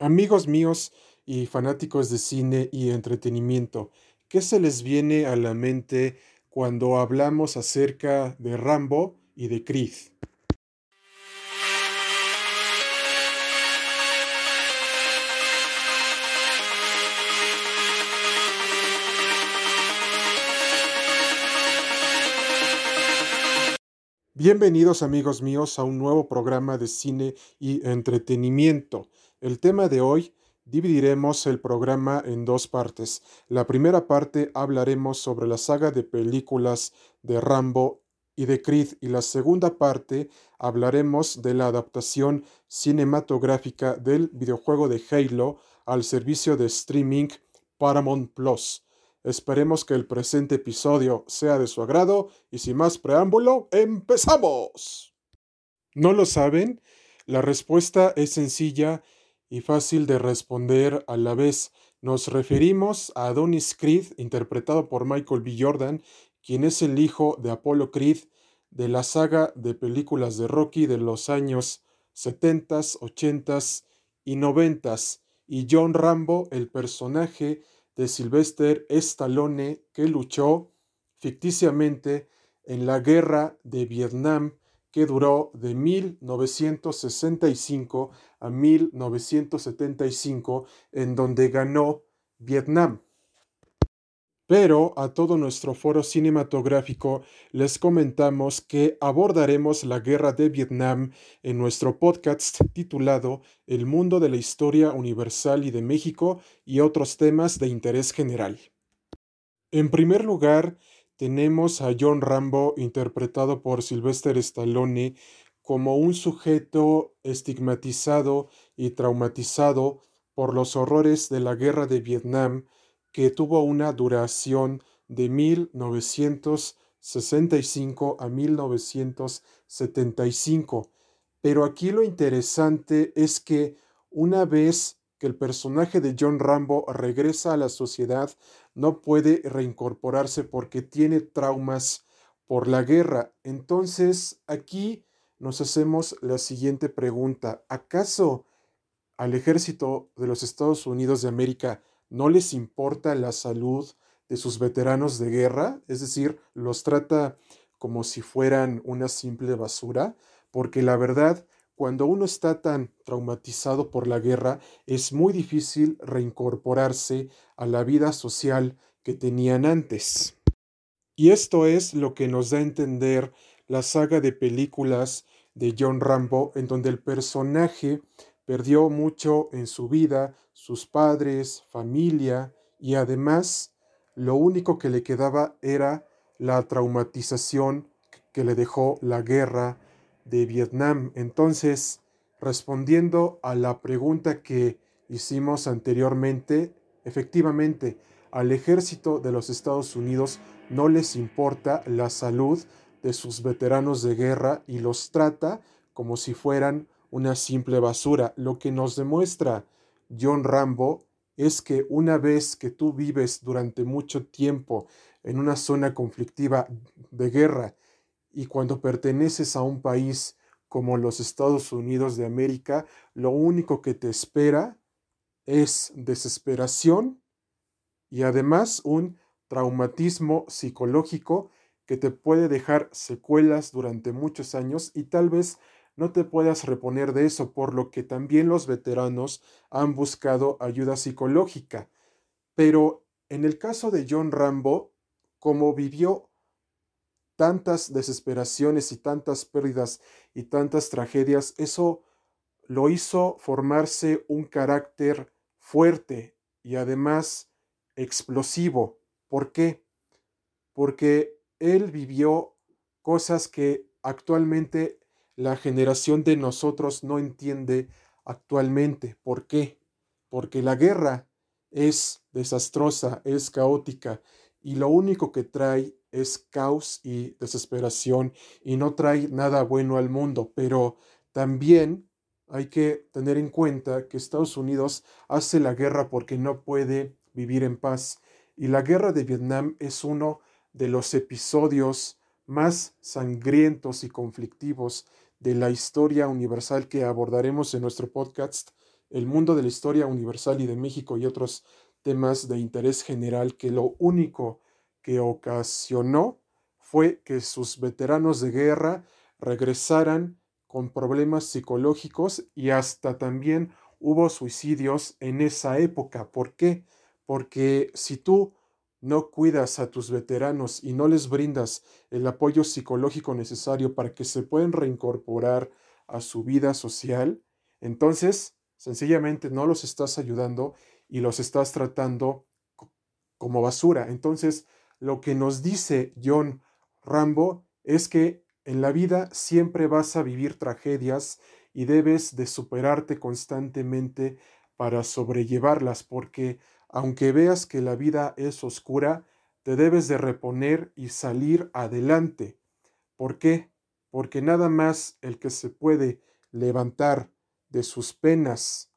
Amigos míos y fanáticos de cine y entretenimiento, ¿qué se les viene a la mente cuando hablamos acerca de Rambo y de Creed? Bienvenidos amigos míos a un nuevo programa de cine y entretenimiento. El tema de hoy dividiremos el programa en dos partes. La primera parte hablaremos sobre la saga de películas de Rambo y de Creed y la segunda parte hablaremos de la adaptación cinematográfica del videojuego de Halo al servicio de streaming Paramount Plus. Esperemos que el presente episodio sea de su agrado y sin más preámbulo, empezamos. ¿No lo saben? La respuesta es sencilla y fácil de responder a la vez. Nos referimos a Adonis Creed, interpretado por Michael B. Jordan, quien es el hijo de Apollo Creed de la saga de películas de Rocky de los años 70, 80 y 90, y John Rambo, el personaje de Sylvester Stallone que luchó ficticiamente en la guerra de Vietnam que duró de 1965 a 1975 en donde ganó Vietnam. Pero a todo nuestro foro cinematográfico les comentamos que abordaremos la guerra de Vietnam en nuestro podcast titulado El mundo de la historia universal y de México y otros temas de interés general. En primer lugar, tenemos a John Rambo interpretado por Sylvester Stallone como un sujeto estigmatizado y traumatizado por los horrores de la guerra de Vietnam que tuvo una duración de 1965 a 1975. Pero aquí lo interesante es que una vez que el personaje de John Rambo regresa a la sociedad, no puede reincorporarse porque tiene traumas por la guerra. Entonces, aquí nos hacemos la siguiente pregunta. ¿Acaso al ejército de los Estados Unidos de América no les importa la salud de sus veteranos de guerra, es decir, los trata como si fueran una simple basura, porque la verdad, cuando uno está tan traumatizado por la guerra, es muy difícil reincorporarse a la vida social que tenían antes. Y esto es lo que nos da a entender la saga de películas de John Rambo, en donde el personaje perdió mucho en su vida, sus padres, familia, y además lo único que le quedaba era la traumatización que le dejó la guerra de Vietnam. Entonces, respondiendo a la pregunta que hicimos anteriormente, efectivamente, al ejército de los Estados Unidos no les importa la salud de sus veteranos de guerra y los trata como si fueran una simple basura. Lo que nos demuestra John Rambo es que una vez que tú vives durante mucho tiempo en una zona conflictiva de guerra y cuando perteneces a un país como los Estados Unidos de América, lo único que te espera es desesperación y además un traumatismo psicológico que te puede dejar secuelas durante muchos años y tal vez no te puedas reponer de eso, por lo que también los veteranos han buscado ayuda psicológica. Pero en el caso de John Rambo, como vivió tantas desesperaciones y tantas pérdidas y tantas tragedias, eso lo hizo formarse un carácter fuerte y además explosivo. ¿Por qué? Porque él vivió cosas que actualmente la generación de nosotros no entiende actualmente. ¿Por qué? Porque la guerra es desastrosa, es caótica y lo único que trae es caos y desesperación y no trae nada bueno al mundo. Pero también hay que tener en cuenta que Estados Unidos hace la guerra porque no puede vivir en paz y la guerra de Vietnam es uno de los episodios más sangrientos y conflictivos de la historia universal que abordaremos en nuestro podcast el mundo de la historia universal y de México y otros temas de interés general que lo único que ocasionó fue que sus veteranos de guerra regresaran con problemas psicológicos y hasta también hubo suicidios en esa época. ¿Por qué? Porque si tú no cuidas a tus veteranos y no les brindas el apoyo psicológico necesario para que se puedan reincorporar a su vida social, entonces sencillamente no los estás ayudando y los estás tratando como basura. Entonces, lo que nos dice John Rambo es que en la vida siempre vas a vivir tragedias y debes de superarte constantemente para sobrellevarlas, porque aunque veas que la vida es oscura, te debes de reponer y salir adelante. ¿Por qué? Porque nada más el que se puede levantar de sus penas,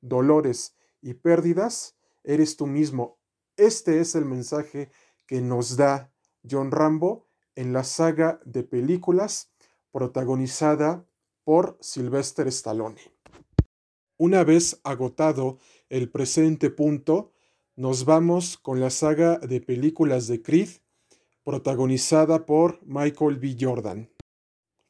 dolores y pérdidas, eres tú mismo. Este es el mensaje que nos da John Rambo en la saga de películas protagonizada por Sylvester Stallone. Una vez agotado el presente punto, nos vamos con la saga de películas de Creed, protagonizada por Michael B. Jordan.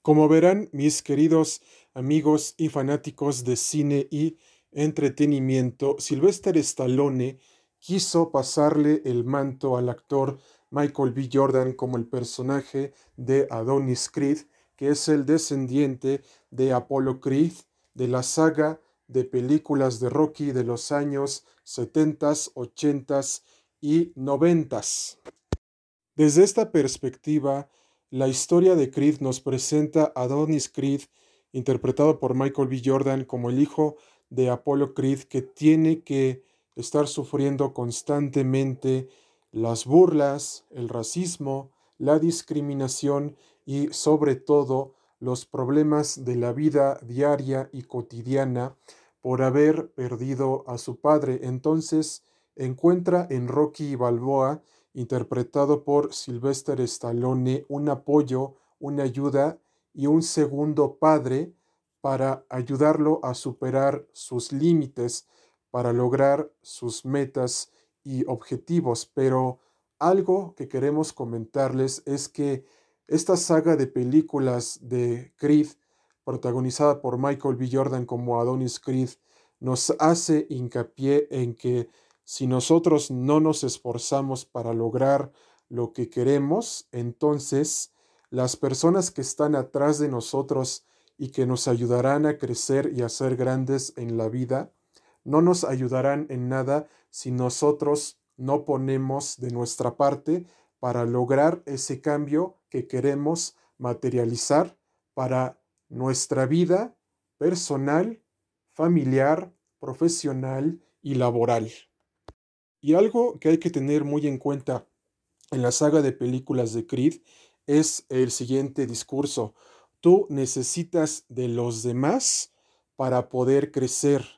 Como verán, mis queridos amigos y fanáticos de cine y entretenimiento, Sylvester Stallone quiso pasarle el manto al actor Michael B. Jordan como el personaje de Adonis Creed, que es el descendiente de Apollo Creed de la saga de películas de Rocky de los años 70, 80 y 90. Desde esta perspectiva, la historia de Creed nos presenta a Adonis Creed, interpretado por Michael B. Jordan como el hijo de Apollo Creed, que tiene que estar sufriendo constantemente las burlas, el racismo, la discriminación y sobre todo los problemas de la vida diaria y cotidiana por haber perdido a su padre. Entonces encuentra en Rocky Balboa, interpretado por Sylvester Stallone, un apoyo, una ayuda y un segundo padre para ayudarlo a superar sus límites, para lograr sus metas y objetivos. Pero algo que queremos comentarles es que esta saga de películas de Creed, protagonizada por Michael B. Jordan como Adonis Creed, nos hace hincapié en que si nosotros no nos esforzamos para lograr lo que queremos, entonces las personas que están atrás de nosotros y que nos ayudarán a crecer y a ser grandes en la vida, no nos ayudarán en nada si nosotros no ponemos de nuestra parte para lograr ese cambio que queremos materializar para nuestra vida personal, familiar, profesional y laboral. Y algo que hay que tener muy en cuenta en la saga de películas de Creed es el siguiente discurso. Tú necesitas de los demás para poder crecer,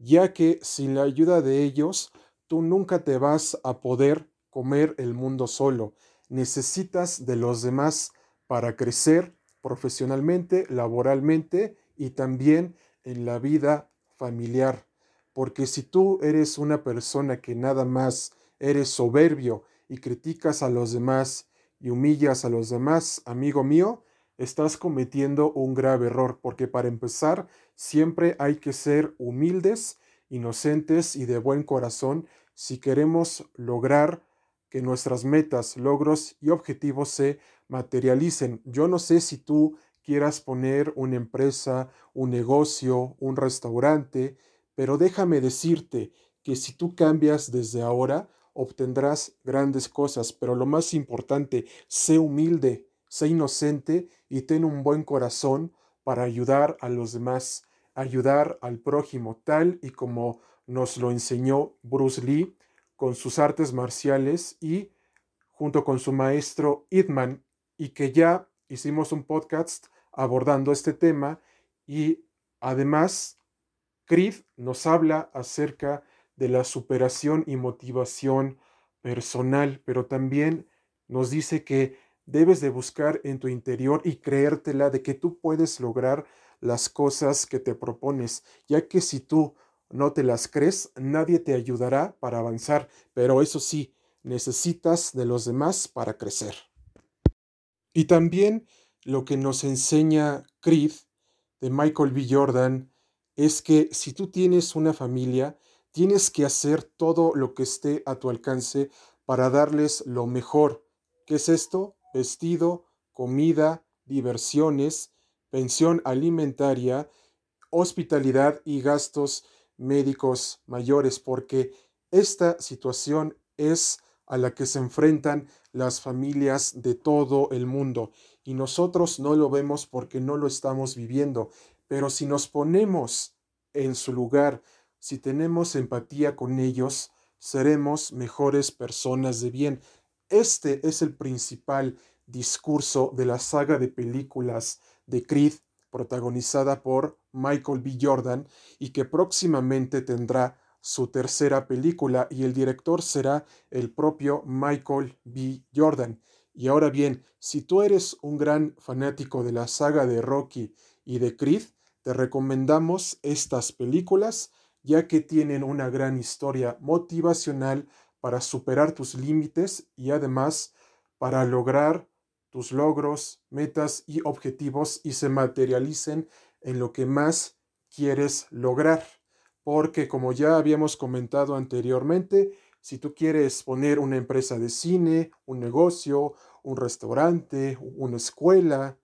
ya que sin la ayuda de ellos, tú nunca te vas a poder comer el mundo solo. Necesitas de los demás para crecer profesionalmente, laboralmente y también en la vida familiar. Porque si tú eres una persona que nada más eres soberbio y criticas a los demás y humillas a los demás, amigo mío, estás cometiendo un grave error, porque para empezar, siempre hay que ser humildes, inocentes y de buen corazón si queremos lograr que nuestras metas, logros y objetivos se materialicen. Yo no sé si tú quieras poner una empresa, un negocio, un restaurante, pero déjame decirte que si tú cambias desde ahora, obtendrás grandes cosas, pero lo más importante, sé humilde, sé inocente y ten un buen corazón para ayudar a los demás, ayudar al prójimo, tal y como nos lo enseñó Bruce Lee con sus artes marciales y junto con su maestro Idman, y que ya hicimos un podcast abordando este tema y además Creed nos habla acerca de la superación y motivación personal, pero también nos dice que debes de buscar en tu interior y creértela de que tú puedes lograr las cosas que te propones, ya que si tú no te las crees, nadie te ayudará para avanzar, pero eso sí, necesitas de los demás para crecer. Y también lo que nos enseña Creed de Michael B. Jordan es que si tú tienes una familia, tienes que hacer todo lo que esté a tu alcance para darles lo mejor. ¿Qué es esto? Vestido, comida, diversiones, pensión alimentaria, hospitalidad y gastos médicos mayores, porque esta situación es a la que se enfrentan las familias de todo el mundo y nosotros no lo vemos porque no lo estamos viviendo, pero si nos ponemos en su lugar, si tenemos empatía con ellos, seremos mejores personas de bien. Este es el principal discurso de la saga de películas de Creed, protagonizada por Michael B. Jordan, y que próximamente tendrá su tercera película y el director será el propio Michael B. Jordan. Y ahora bien, si tú eres un gran fanático de la saga de Rocky y de Creed, te recomendamos estas películas ya que tienen una gran historia motivacional para superar tus límites y además para lograr tus logros, metas y objetivos y se materialicen en lo que más quieres lograr. Porque como ya habíamos comentado anteriormente, si tú quieres poner una empresa de cine, un negocio, un restaurante, una escuela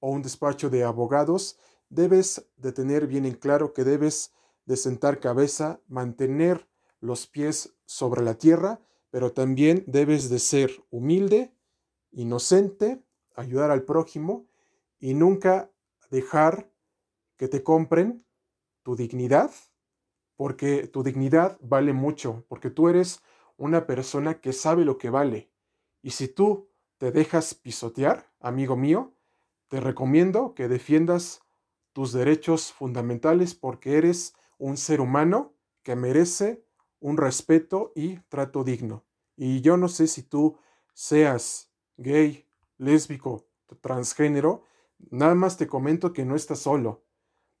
o un despacho de abogados, debes de tener bien en claro que debes de sentar cabeza, mantener los pies sobre la tierra, pero también debes de ser humilde, inocente, ayudar al prójimo y nunca dejar que te compren tu dignidad porque tu dignidad vale mucho, porque tú eres una persona que sabe lo que vale. Y si tú te dejas pisotear, amigo mío, te recomiendo que defiendas tus derechos fundamentales porque eres un ser humano que merece un respeto y trato digno. Y yo no sé si tú seas gay, lésbico, transgénero, nada más te comento que no estás solo,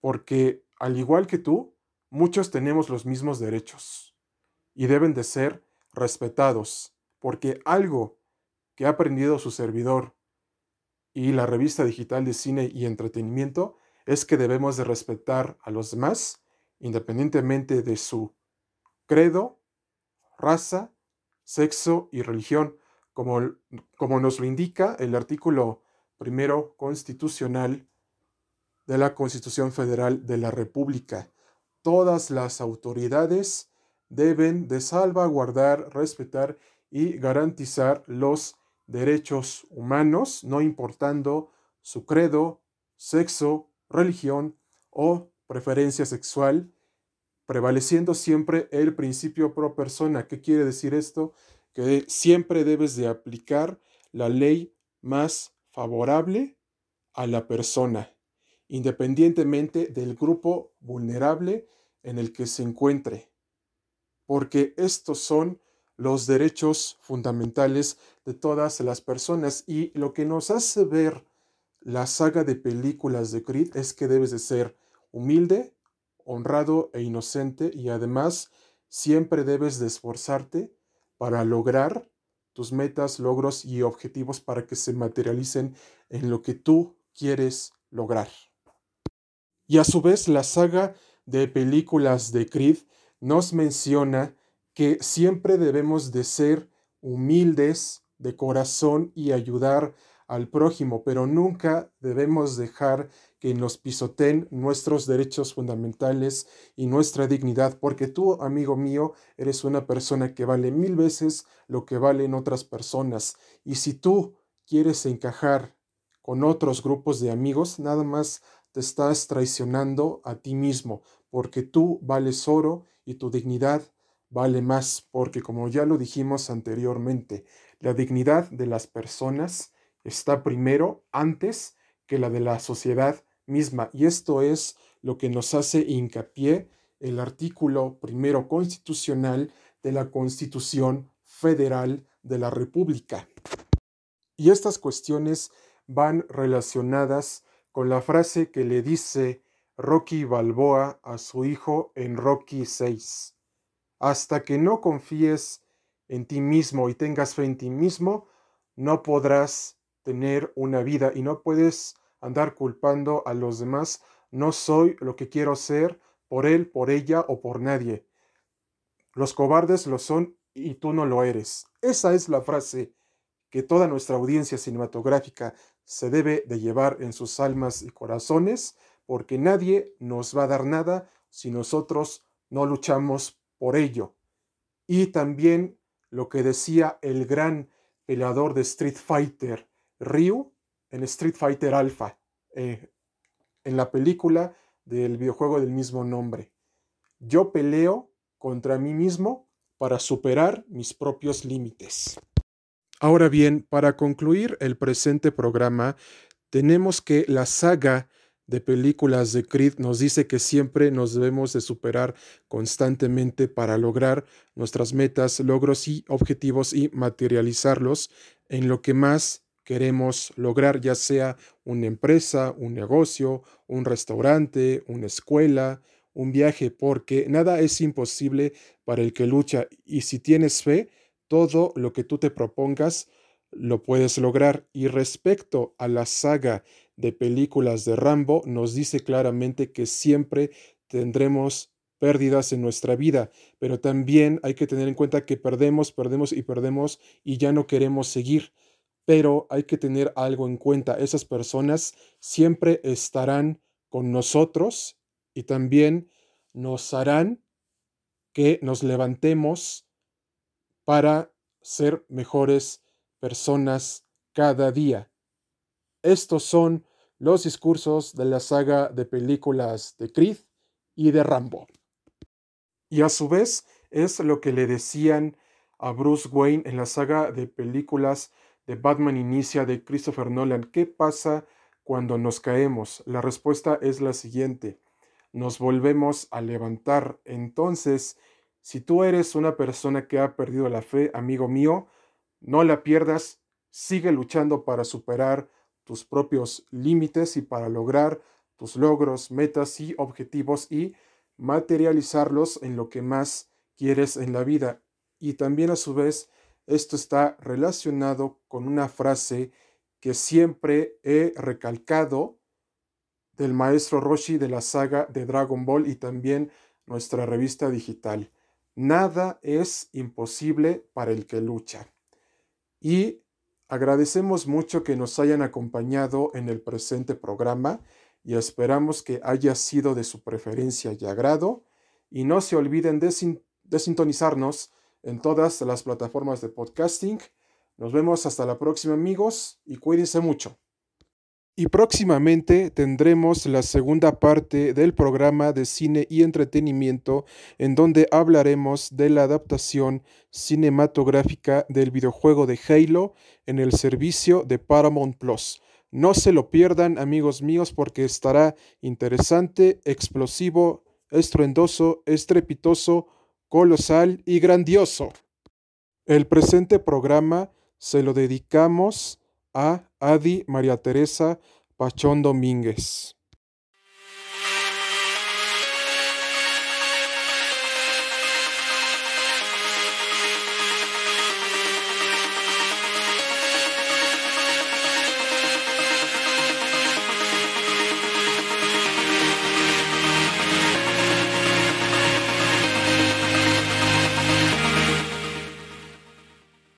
porque al igual que tú, Muchos tenemos los mismos derechos y deben de ser respetados, porque algo que ha aprendido su servidor y la revista digital de cine y entretenimiento es que debemos de respetar a los demás independientemente de su credo, raza, sexo y religión, como, como nos lo indica el artículo primero constitucional de la Constitución Federal de la República. Todas las autoridades deben de salvaguardar, respetar y garantizar los derechos humanos, no importando su credo, sexo, religión o preferencia sexual, prevaleciendo siempre el principio pro persona. ¿Qué quiere decir esto? Que siempre debes de aplicar la ley más favorable a la persona independientemente del grupo vulnerable en el que se encuentre, porque estos son los derechos fundamentales de todas las personas y lo que nos hace ver la saga de películas de Creed es que debes de ser humilde, honrado e inocente y además siempre debes de esforzarte para lograr tus metas, logros y objetivos para que se materialicen en lo que tú quieres lograr. Y a su vez la saga de películas de Creed nos menciona que siempre debemos de ser humildes de corazón y ayudar al prójimo, pero nunca debemos dejar que nos pisoteen nuestros derechos fundamentales y nuestra dignidad, porque tú, amigo mío, eres una persona que vale mil veces lo que valen otras personas. Y si tú quieres encajar con otros grupos de amigos, nada más te estás traicionando a ti mismo, porque tú vales oro y tu dignidad vale más, porque como ya lo dijimos anteriormente, la dignidad de las personas está primero antes que la de la sociedad misma. Y esto es lo que nos hace hincapié el artículo primero constitucional de la Constitución Federal de la República. Y estas cuestiones van relacionadas con la frase que le dice Rocky Balboa a su hijo en Rocky 6. Hasta que no confíes en ti mismo y tengas fe en ti mismo, no podrás tener una vida y no puedes andar culpando a los demás. No soy lo que quiero ser por él, por ella o por nadie. Los cobardes lo son y tú no lo eres. Esa es la frase que toda nuestra audiencia cinematográfica se debe de llevar en sus almas y corazones, porque nadie nos va a dar nada si nosotros no luchamos por ello. Y también lo que decía el gran peleador de Street Fighter, Ryu, en Street Fighter Alpha, eh, en la película del videojuego del mismo nombre. Yo peleo contra mí mismo para superar mis propios límites. Ahora bien, para concluir el presente programa, tenemos que la saga de películas de Creed nos dice que siempre nos debemos de superar constantemente para lograr nuestras metas, logros y objetivos y materializarlos en lo que más queremos lograr, ya sea una empresa, un negocio, un restaurante, una escuela, un viaje, porque nada es imposible para el que lucha y si tienes fe, todo lo que tú te propongas lo puedes lograr. Y respecto a la saga de películas de Rambo, nos dice claramente que siempre tendremos pérdidas en nuestra vida, pero también hay que tener en cuenta que perdemos, perdemos y perdemos y ya no queremos seguir. Pero hay que tener algo en cuenta, esas personas siempre estarán con nosotros y también nos harán que nos levantemos para ser mejores personas cada día. Estos son los discursos de la saga de películas de Creed y de Rambo. Y a su vez es lo que le decían a Bruce Wayne en la saga de películas de Batman Inicia de Christopher Nolan. ¿Qué pasa cuando nos caemos? La respuesta es la siguiente. Nos volvemos a levantar. Entonces, si tú eres una persona que ha perdido la fe, amigo mío, no la pierdas, sigue luchando para superar tus propios límites y para lograr tus logros, metas y objetivos y materializarlos en lo que más quieres en la vida. Y también a su vez, esto está relacionado con una frase que siempre he recalcado del maestro Roshi de la saga de Dragon Ball y también nuestra revista digital. Nada es imposible para el que lucha. Y agradecemos mucho que nos hayan acompañado en el presente programa y esperamos que haya sido de su preferencia y agrado. Y no se olviden de, de sintonizarnos en todas las plataformas de podcasting. Nos vemos hasta la próxima amigos y cuídense mucho. Y próximamente tendremos la segunda parte del programa de cine y entretenimiento en donde hablaremos de la adaptación cinematográfica del videojuego de Halo en el servicio de Paramount Plus. No se lo pierdan amigos míos porque estará interesante, explosivo, estruendoso, estrepitoso, colosal y grandioso. El presente programa se lo dedicamos a Adi María Teresa Pachón Domínguez.